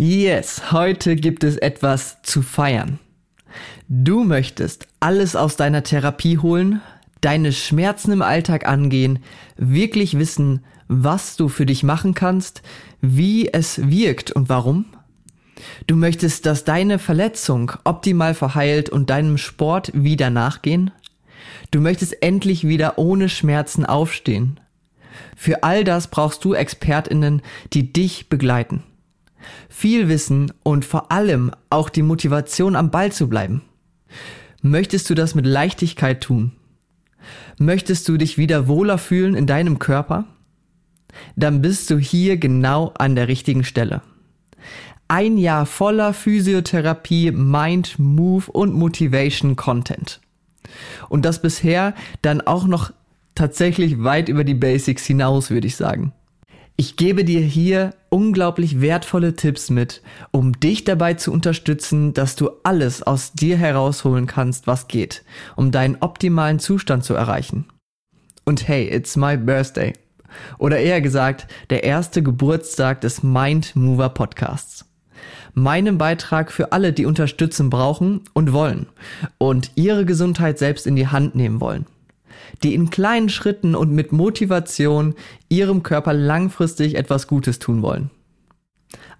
Yes, heute gibt es etwas zu feiern. Du möchtest alles aus deiner Therapie holen, deine Schmerzen im Alltag angehen, wirklich wissen, was du für dich machen kannst, wie es wirkt und warum? Du möchtest, dass deine Verletzung optimal verheilt und deinem Sport wieder nachgehen? Du möchtest endlich wieder ohne Schmerzen aufstehen. Für all das brauchst du Expertinnen, die dich begleiten viel Wissen und vor allem auch die Motivation am Ball zu bleiben. Möchtest du das mit Leichtigkeit tun? Möchtest du dich wieder wohler fühlen in deinem Körper? Dann bist du hier genau an der richtigen Stelle. Ein Jahr voller Physiotherapie, Mind, Move und Motivation Content. Und das bisher dann auch noch tatsächlich weit über die Basics hinaus, würde ich sagen. Ich gebe dir hier unglaublich wertvolle Tipps mit, um dich dabei zu unterstützen, dass du alles aus dir herausholen kannst, was geht, um deinen optimalen Zustand zu erreichen. Und hey, it's my birthday. Oder eher gesagt, der erste Geburtstag des Mind Mover Podcasts. Meinem Beitrag für alle, die Unterstützung brauchen und wollen und ihre Gesundheit selbst in die Hand nehmen wollen die in kleinen Schritten und mit Motivation ihrem Körper langfristig etwas Gutes tun wollen.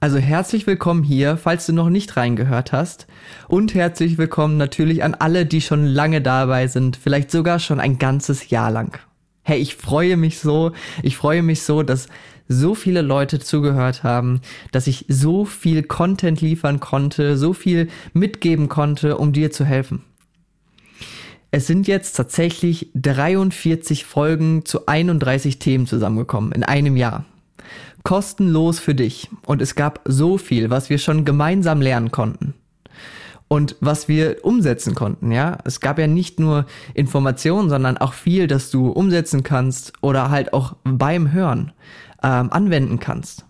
Also herzlich willkommen hier, falls du noch nicht reingehört hast. Und herzlich willkommen natürlich an alle, die schon lange dabei sind, vielleicht sogar schon ein ganzes Jahr lang. Hey, ich freue mich so, ich freue mich so, dass so viele Leute zugehört haben, dass ich so viel Content liefern konnte, so viel mitgeben konnte, um dir zu helfen. Es sind jetzt tatsächlich 43 Folgen zu 31 Themen zusammengekommen in einem Jahr. Kostenlos für dich. Und es gab so viel, was wir schon gemeinsam lernen konnten. Und was wir umsetzen konnten, ja. Es gab ja nicht nur Informationen, sondern auch viel, das du umsetzen kannst oder halt auch beim Hören ähm, anwenden kannst.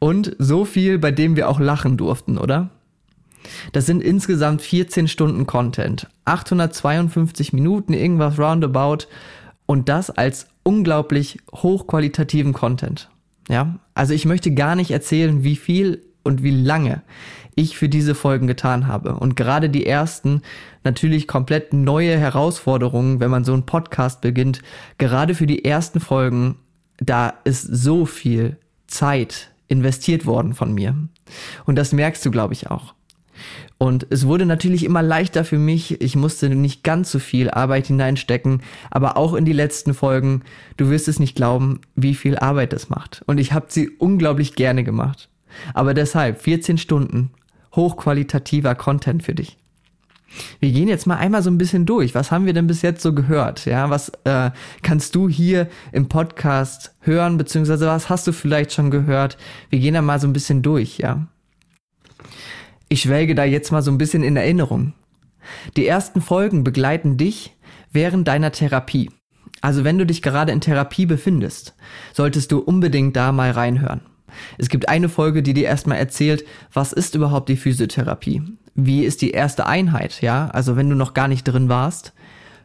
Und so viel, bei dem wir auch lachen durften, oder? Das sind insgesamt 14 Stunden Content, 852 Minuten, irgendwas roundabout und das als unglaublich hochqualitativen Content. Ja, also ich möchte gar nicht erzählen, wie viel und wie lange ich für diese Folgen getan habe. Und gerade die ersten natürlich komplett neue Herausforderungen, wenn man so einen Podcast beginnt. Gerade für die ersten Folgen, da ist so viel Zeit investiert worden von mir. Und das merkst du, glaube ich, auch. Und es wurde natürlich immer leichter für mich. Ich musste nicht ganz so viel Arbeit hineinstecken, aber auch in die letzten Folgen, du wirst es nicht glauben, wie viel Arbeit das macht. Und ich habe sie unglaublich gerne gemacht. Aber deshalb 14 Stunden hochqualitativer Content für dich. Wir gehen jetzt mal einmal so ein bisschen durch. Was haben wir denn bis jetzt so gehört? Ja, was äh, kannst du hier im Podcast hören, beziehungsweise was hast du vielleicht schon gehört? Wir gehen da mal so ein bisschen durch, ja. Ich schwelge da jetzt mal so ein bisschen in Erinnerung. Die ersten Folgen begleiten dich während deiner Therapie. Also wenn du dich gerade in Therapie befindest, solltest du unbedingt da mal reinhören. Es gibt eine Folge, die dir erstmal erzählt, was ist überhaupt die Physiotherapie? Wie ist die erste Einheit, ja? Also wenn du noch gar nicht drin warst,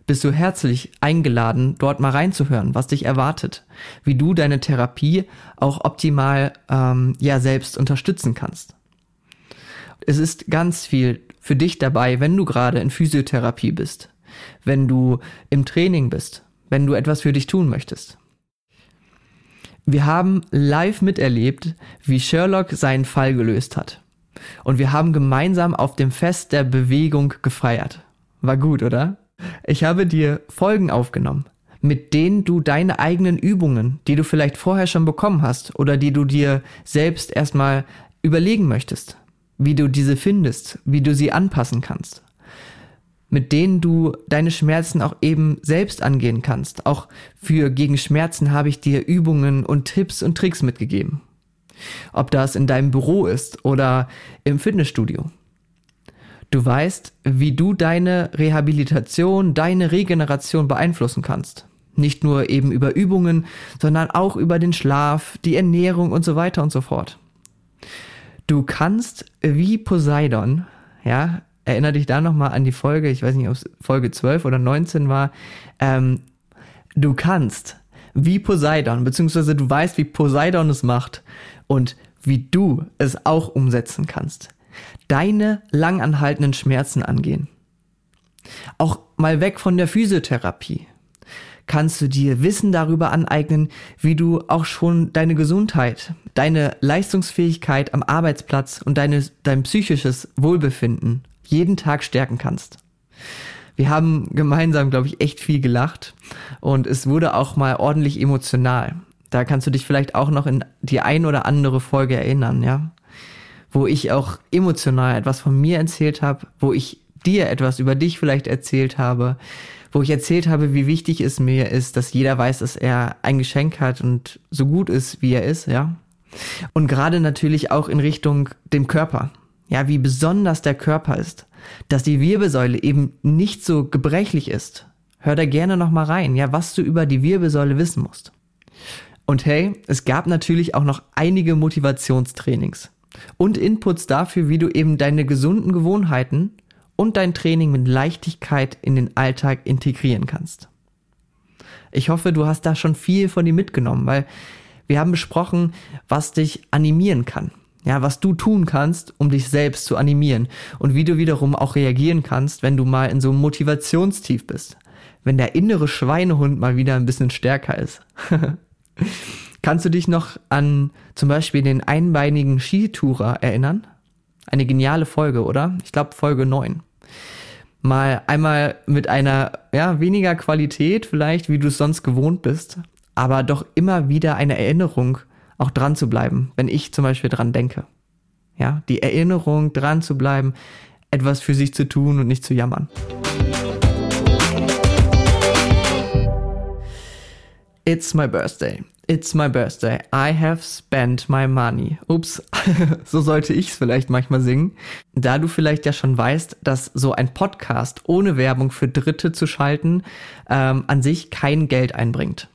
bist du herzlich eingeladen, dort mal reinzuhören, was dich erwartet, wie du deine Therapie auch optimal ähm, ja selbst unterstützen kannst. Es ist ganz viel für dich dabei, wenn du gerade in Physiotherapie bist, wenn du im Training bist, wenn du etwas für dich tun möchtest. Wir haben live miterlebt, wie Sherlock seinen Fall gelöst hat. Und wir haben gemeinsam auf dem Fest der Bewegung gefeiert. War gut, oder? Ich habe dir Folgen aufgenommen, mit denen du deine eigenen Übungen, die du vielleicht vorher schon bekommen hast oder die du dir selbst erstmal überlegen möchtest, wie du diese findest, wie du sie anpassen kannst, mit denen du deine Schmerzen auch eben selbst angehen kannst. Auch für gegen Schmerzen habe ich dir Übungen und Tipps und Tricks mitgegeben. Ob das in deinem Büro ist oder im Fitnessstudio. Du weißt, wie du deine Rehabilitation, deine Regeneration beeinflussen kannst. Nicht nur eben über Übungen, sondern auch über den Schlaf, die Ernährung und so weiter und so fort. Du kannst wie Poseidon, ja, erinnere dich da nochmal an die Folge, ich weiß nicht, ob es Folge 12 oder 19 war, ähm, du kannst wie Poseidon, beziehungsweise du weißt, wie Poseidon es macht und wie du es auch umsetzen kannst. Deine langanhaltenden Schmerzen angehen. Auch mal weg von der Physiotherapie. Kannst du dir Wissen darüber aneignen, wie du auch schon deine Gesundheit, deine Leistungsfähigkeit am Arbeitsplatz und deine, dein psychisches Wohlbefinden jeden Tag stärken kannst. Wir haben gemeinsam, glaube ich, echt viel gelacht und es wurde auch mal ordentlich emotional. Da kannst du dich vielleicht auch noch in die ein oder andere Folge erinnern, ja? Wo ich auch emotional etwas von mir erzählt habe, wo ich dir etwas über dich vielleicht erzählt habe, wo ich erzählt habe, wie wichtig es mir ist, dass jeder weiß, dass er ein Geschenk hat und so gut ist, wie er ist, ja. Und gerade natürlich auch in Richtung dem Körper. Ja, wie besonders der Körper ist. Dass die Wirbelsäule eben nicht so gebrechlich ist. Hör da gerne nochmal rein, ja, was du über die Wirbelsäule wissen musst. Und hey, es gab natürlich auch noch einige Motivationstrainings und Inputs dafür, wie du eben deine gesunden Gewohnheiten und dein Training mit Leichtigkeit in den Alltag integrieren kannst. Ich hoffe, du hast da schon viel von dir mitgenommen, weil wir haben besprochen, was dich animieren kann. Ja, was du tun kannst, um dich selbst zu animieren und wie du wiederum auch reagieren kannst, wenn du mal in so einem Motivationstief bist. Wenn der innere Schweinehund mal wieder ein bisschen stärker ist. Kannst du dich noch an zum Beispiel den einbeinigen Skitourer erinnern? Eine geniale Folge, oder? Ich glaube Folge 9 mal einmal mit einer ja, weniger Qualität vielleicht, wie du es sonst gewohnt bist, aber doch immer wieder eine Erinnerung, auch dran zu bleiben, wenn ich zum Beispiel dran denke. Ja, die Erinnerung, dran zu bleiben, etwas für sich zu tun und nicht zu jammern. It's my birthday. It's my birthday. I have spent my money. Ups, so sollte ich es vielleicht manchmal singen. Da du vielleicht ja schon weißt, dass so ein Podcast ohne Werbung für Dritte zu schalten ähm, an sich kein Geld einbringt.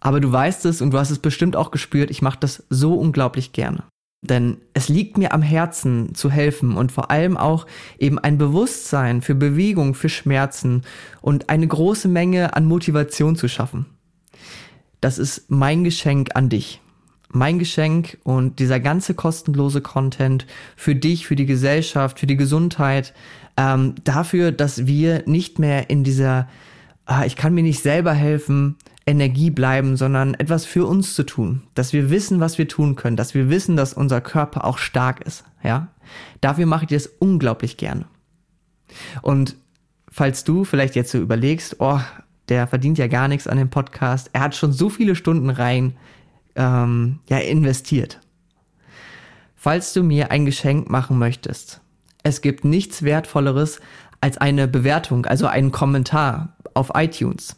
Aber du weißt es und du hast es bestimmt auch gespürt, ich mache das so unglaublich gerne. Denn es liegt mir am Herzen zu helfen und vor allem auch eben ein Bewusstsein für Bewegung, für Schmerzen und eine große Menge an Motivation zu schaffen das ist mein Geschenk an dich. Mein Geschenk und dieser ganze kostenlose Content für dich, für die Gesellschaft, für die Gesundheit, ähm, dafür, dass wir nicht mehr in dieser, ah, ich kann mir nicht selber helfen, Energie bleiben, sondern etwas für uns zu tun, dass wir wissen, was wir tun können, dass wir wissen, dass unser Körper auch stark ist, ja. Dafür mache ich das unglaublich gerne. Und falls du vielleicht jetzt so überlegst, oh, der verdient ja gar nichts an dem Podcast. Er hat schon so viele Stunden rein ähm, ja, investiert. Falls du mir ein Geschenk machen möchtest, es gibt nichts Wertvolleres als eine Bewertung, also einen Kommentar auf iTunes,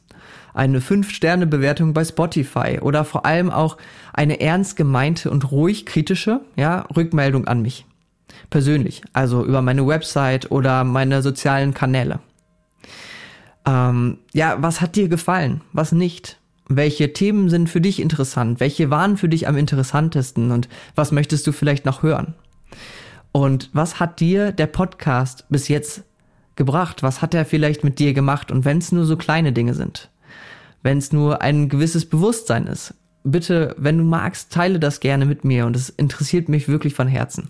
eine 5-Sterne-Bewertung bei Spotify oder vor allem auch eine ernst gemeinte und ruhig kritische ja, Rückmeldung an mich. Persönlich, also über meine Website oder meine sozialen Kanäle. Ähm, ja, was hat dir gefallen? Was nicht? Welche Themen sind für dich interessant? Welche waren für dich am interessantesten? Und was möchtest du vielleicht noch hören? Und was hat dir der Podcast bis jetzt gebracht? Was hat er vielleicht mit dir gemacht? Und wenn es nur so kleine Dinge sind, wenn es nur ein gewisses Bewusstsein ist, bitte, wenn du magst, teile das gerne mit mir und es interessiert mich wirklich von Herzen.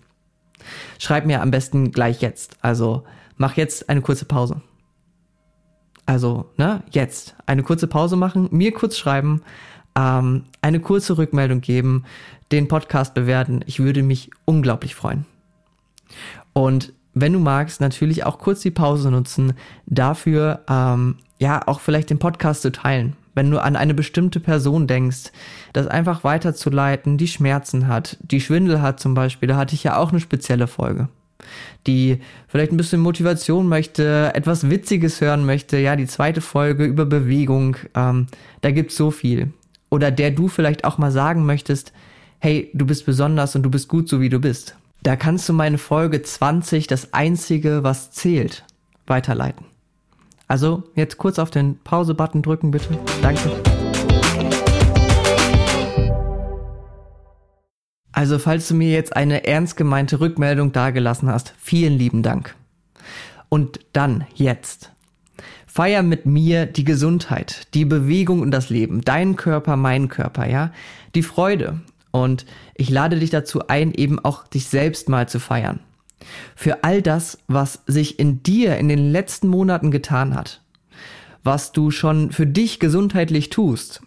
Schreib mir am besten gleich jetzt. Also mach jetzt eine kurze Pause. Also, ne, jetzt eine kurze Pause machen, mir kurz schreiben, ähm, eine kurze Rückmeldung geben, den Podcast bewerten. Ich würde mich unglaublich freuen. Und wenn du magst, natürlich auch kurz die Pause nutzen, dafür ähm, ja auch vielleicht den Podcast zu teilen. Wenn du an eine bestimmte Person denkst, das einfach weiterzuleiten, die Schmerzen hat, die Schwindel hat zum Beispiel, da hatte ich ja auch eine spezielle Folge die vielleicht ein bisschen Motivation möchte, etwas Witziges hören möchte, ja, die zweite Folge über Bewegung, ähm, da gibt's so viel. Oder der du vielleicht auch mal sagen möchtest, hey, du bist besonders und du bist gut so wie du bist. Da kannst du meine Folge 20, das einzige, was zählt, weiterleiten. Also jetzt kurz auf den Pause-Button drücken, bitte. Danke. Also falls du mir jetzt eine ernst gemeinte Rückmeldung dargelassen hast, vielen lieben Dank. Und dann jetzt. Feier mit mir die Gesundheit, die Bewegung und das Leben, dein Körper, mein Körper, ja? Die Freude Und ich lade dich dazu ein, eben auch dich selbst mal zu feiern. Für all das, was sich in dir in den letzten Monaten getan hat. Was du schon für dich gesundheitlich tust.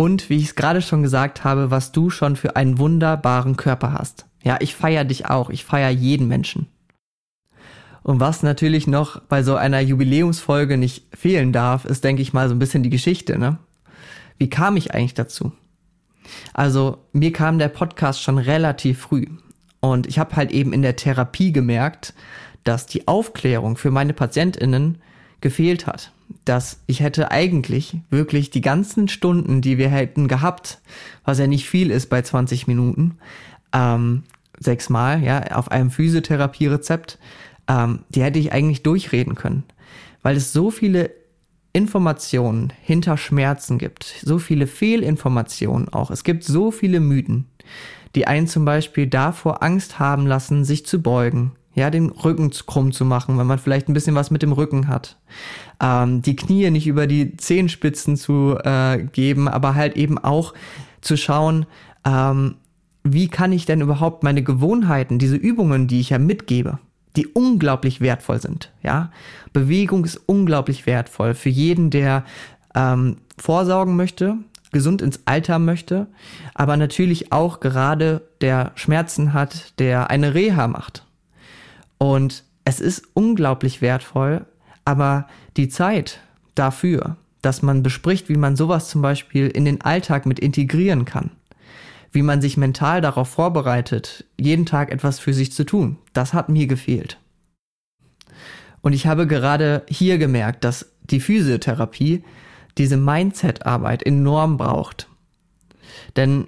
Und wie ich es gerade schon gesagt habe, was du schon für einen wunderbaren Körper hast. Ja, ich feiere dich auch. Ich feiere jeden Menschen. Und was natürlich noch bei so einer Jubiläumsfolge nicht fehlen darf, ist, denke ich mal, so ein bisschen die Geschichte. Ne? Wie kam ich eigentlich dazu? Also mir kam der Podcast schon relativ früh. Und ich habe halt eben in der Therapie gemerkt, dass die Aufklärung für meine Patientinnen gefehlt hat. Dass ich hätte eigentlich wirklich die ganzen Stunden, die wir hätten gehabt, was ja nicht viel ist bei 20 Minuten, ähm, sechsmal, ja, auf einem Physiotherapie-Rezept, ähm, die hätte ich eigentlich durchreden können. Weil es so viele Informationen hinter Schmerzen gibt, so viele Fehlinformationen auch. Es gibt so viele Mythen, die einen zum Beispiel davor Angst haben lassen, sich zu beugen, ja, den Rücken krumm zu machen, wenn man vielleicht ein bisschen was mit dem Rücken hat. Ähm, die Knie nicht über die Zehenspitzen zu äh, geben, aber halt eben auch zu schauen, ähm, wie kann ich denn überhaupt meine Gewohnheiten, diese Übungen, die ich ja mitgebe, die unglaublich wertvoll sind. Ja, Bewegung ist unglaublich wertvoll für jeden, der ähm, vorsorgen möchte, gesund ins Alter möchte, aber natürlich auch gerade der Schmerzen hat, der eine Reha macht. Und es ist unglaublich wertvoll, aber die Zeit dafür, dass man bespricht, wie man sowas zum Beispiel in den Alltag mit integrieren kann, wie man sich mental darauf vorbereitet, jeden Tag etwas für sich zu tun. Das hat mir gefehlt. Und ich habe gerade hier gemerkt, dass die Physiotherapie diese Mindset-Arbeit enorm braucht. Denn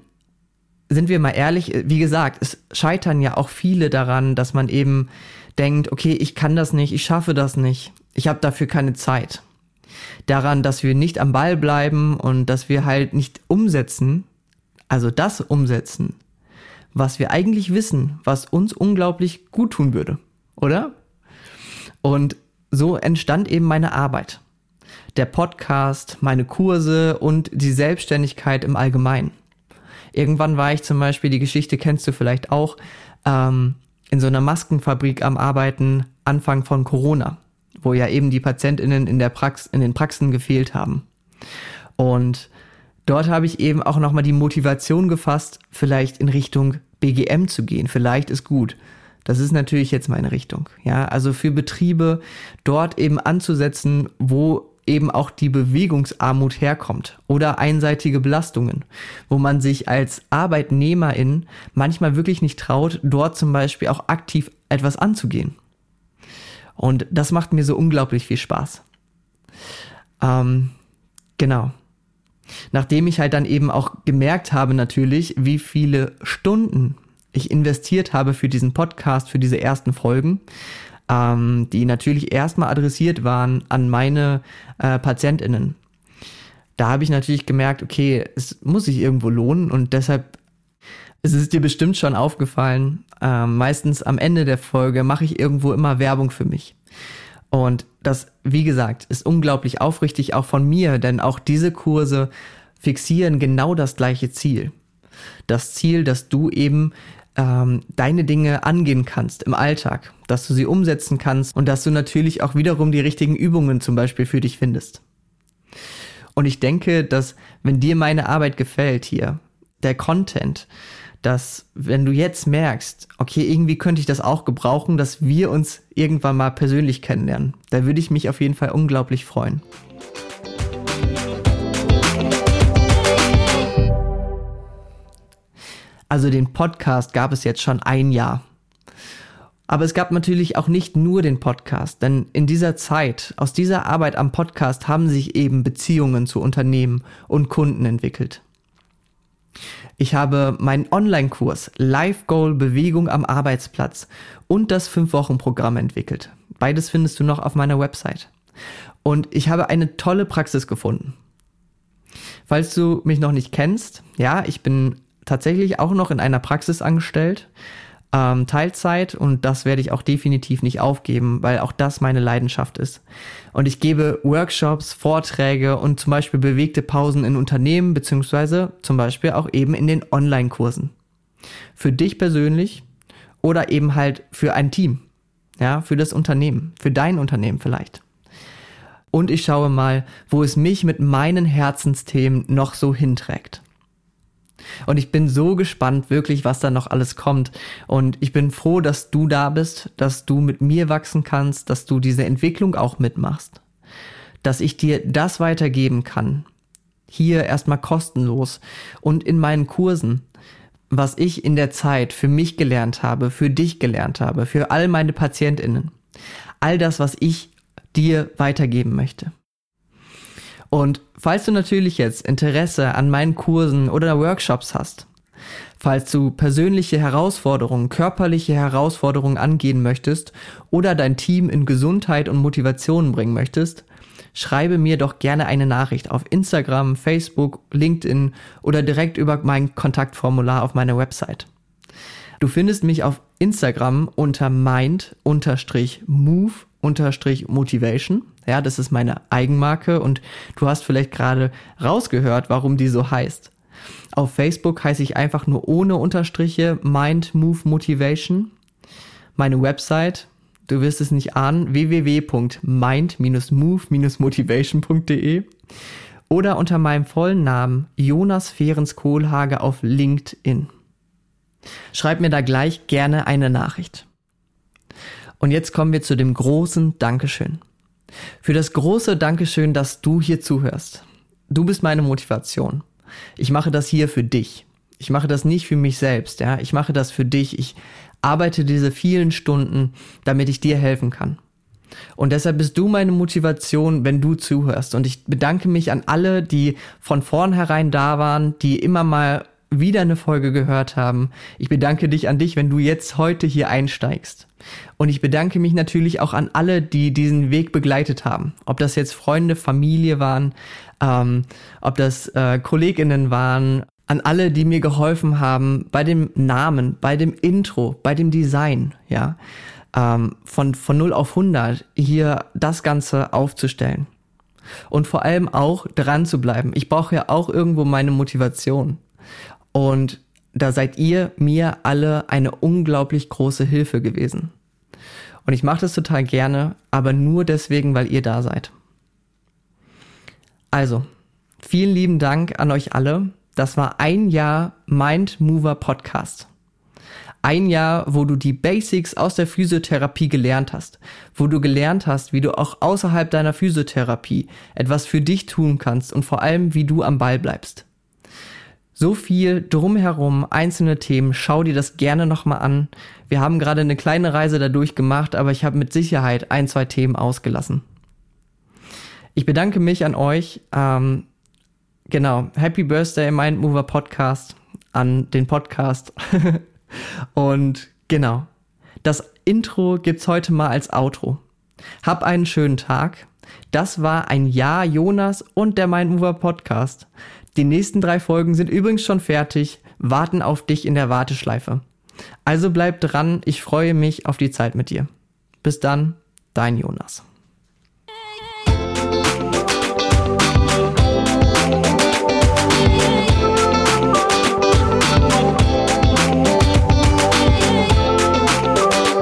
sind wir mal ehrlich, wie gesagt, es scheitern ja auch viele daran, dass man eben denkt, okay, ich kann das nicht, ich schaffe das nicht, ich habe dafür keine Zeit. Daran, dass wir nicht am Ball bleiben und dass wir halt nicht umsetzen, also das umsetzen, was wir eigentlich wissen, was uns unglaublich gut tun würde, oder? Und so entstand eben meine Arbeit. Der Podcast, meine Kurse und die Selbstständigkeit im Allgemeinen. Irgendwann war ich zum Beispiel, die Geschichte kennst du vielleicht auch, ähm, in so einer Maskenfabrik am Arbeiten Anfang von Corona, wo ja eben die PatientInnen in der Prax in den Praxen gefehlt haben. Und dort habe ich eben auch nochmal die Motivation gefasst, vielleicht in Richtung BGM zu gehen. Vielleicht ist gut. Das ist natürlich jetzt meine Richtung. Ja, also für Betriebe dort eben anzusetzen, wo eben auch die Bewegungsarmut herkommt oder einseitige Belastungen, wo man sich als Arbeitnehmerin manchmal wirklich nicht traut, dort zum Beispiel auch aktiv etwas anzugehen. Und das macht mir so unglaublich viel Spaß. Ähm, genau. Nachdem ich halt dann eben auch gemerkt habe natürlich, wie viele Stunden ich investiert habe für diesen Podcast, für diese ersten Folgen, ähm, die natürlich erstmal adressiert waren an meine äh, PatientInnen. Da habe ich natürlich gemerkt, okay, es muss sich irgendwo lohnen und deshalb es ist dir bestimmt schon aufgefallen, äh, meistens am Ende der Folge mache ich irgendwo immer Werbung für mich. Und das, wie gesagt, ist unglaublich aufrichtig auch von mir, denn auch diese Kurse fixieren genau das gleiche Ziel. Das Ziel, dass du eben ähm, deine Dinge angehen kannst im Alltag, dass du sie umsetzen kannst und dass du natürlich auch wiederum die richtigen Übungen zum Beispiel für dich findest. Und ich denke, dass wenn dir meine Arbeit gefällt hier, der Content, dass wenn du jetzt merkst, okay, irgendwie könnte ich das auch gebrauchen, dass wir uns irgendwann mal persönlich kennenlernen, da würde ich mich auf jeden Fall unglaublich freuen. Also den Podcast gab es jetzt schon ein Jahr. Aber es gab natürlich auch nicht nur den Podcast, denn in dieser Zeit, aus dieser Arbeit am Podcast haben sich eben Beziehungen zu Unternehmen und Kunden entwickelt. Ich habe meinen Online-Kurs Life Goal Bewegung am Arbeitsplatz und das 5-Wochen-Programm entwickelt. Beides findest du noch auf meiner Website. Und ich habe eine tolle Praxis gefunden. Falls du mich noch nicht kennst, ja, ich bin tatsächlich auch noch in einer Praxis angestellt. ähm, Teilzeit und das werde ich auch definitiv nicht aufgeben, weil auch das meine Leidenschaft ist. Und ich gebe Workshops, Vorträge und zum Beispiel bewegte Pausen in Unternehmen, beziehungsweise zum Beispiel auch eben in den Online-Kursen. Für dich persönlich oder eben halt für ein Team. Ja, für das Unternehmen, für dein Unternehmen vielleicht. Und ich schaue mal, wo es mich mit meinen Herzensthemen noch so hinträgt. Und ich bin so gespannt, wirklich, was da noch alles kommt. Und ich bin froh, dass du da bist, dass du mit mir wachsen kannst, dass du diese Entwicklung auch mitmachst. Dass ich dir das weitergeben kann. Hier erstmal kostenlos und in meinen Kursen. Was ich in der Zeit für mich gelernt habe, für dich gelernt habe, für all meine PatientInnen. All das, was ich dir weitergeben möchte. Und falls du natürlich jetzt Interesse an meinen Kursen oder Workshops hast, falls du persönliche Herausforderungen, körperliche Herausforderungen angehen möchtest oder dein Team in Gesundheit und Motivation bringen möchtest, schreibe mir doch gerne eine Nachricht auf Instagram, Facebook, LinkedIn oder direkt über mein Kontaktformular auf meiner Website. Du findest mich auf Instagram unter mind-move-motivation ja, das ist meine Eigenmarke und du hast vielleicht gerade rausgehört, warum die so heißt. Auf Facebook heiße ich einfach nur ohne Unterstriche Mind Move Motivation. Meine Website, du wirst es nicht ahnen, www.mind-move-motivation.de oder unter meinem vollen Namen Jonas Fehrens Kohlhage auf LinkedIn. Schreib mir da gleich gerne eine Nachricht. Und jetzt kommen wir zu dem großen Dankeschön. Für das große Dankeschön, dass du hier zuhörst. Du bist meine Motivation. Ich mache das hier für dich. Ich mache das nicht für mich selbst, ja. Ich mache das für dich. Ich arbeite diese vielen Stunden, damit ich dir helfen kann. Und deshalb bist du meine Motivation, wenn du zuhörst. Und ich bedanke mich an alle, die von vornherein da waren, die immer mal wieder eine Folge gehört haben. Ich bedanke dich an dich, wenn du jetzt heute hier einsteigst. Und ich bedanke mich natürlich auch an alle, die diesen Weg begleitet haben. Ob das jetzt Freunde, Familie waren, ähm, ob das äh, Kolleginnen waren, an alle, die mir geholfen haben bei dem Namen, bei dem Intro, bei dem Design, ja, ähm, von, von 0 auf 100 hier das Ganze aufzustellen. Und vor allem auch dran zu bleiben. Ich brauche ja auch irgendwo meine Motivation. Und da seid ihr mir alle eine unglaublich große Hilfe gewesen. Und ich mache das total gerne, aber nur deswegen, weil ihr da seid. Also, vielen lieben Dank an euch alle. Das war ein Jahr Mind Mover Podcast. Ein Jahr, wo du die Basics aus der Physiotherapie gelernt hast, wo du gelernt hast, wie du auch außerhalb deiner Physiotherapie etwas für dich tun kannst und vor allem, wie du am Ball bleibst. So viel drumherum, einzelne Themen, schau dir das gerne nochmal an. Wir haben gerade eine kleine Reise dadurch gemacht, aber ich habe mit Sicherheit ein, zwei Themen ausgelassen. Ich bedanke mich an euch. Ähm, genau, Happy Birthday Mind Mover Podcast an den Podcast. Und genau, das Intro gibt's heute mal als Outro. Hab einen schönen Tag. Das war ein Jahr Jonas und der Mind Mover Podcast. Die nächsten drei Folgen sind übrigens schon fertig, warten auf dich in der Warteschleife. Also bleib dran, ich freue mich auf die Zeit mit dir. Bis dann, dein Jonas.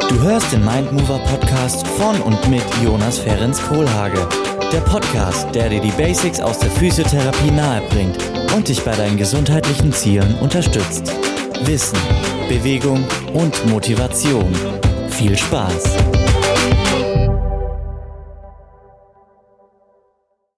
Du hörst den Mindmover Podcast von und mit Jonas Ferenc Kohlhage. Der Podcast, der dir die Basics aus der Physiotherapie nahebringt und dich bei deinen gesundheitlichen Zielen unterstützt. Wissen, Bewegung und Motivation. Viel Spaß!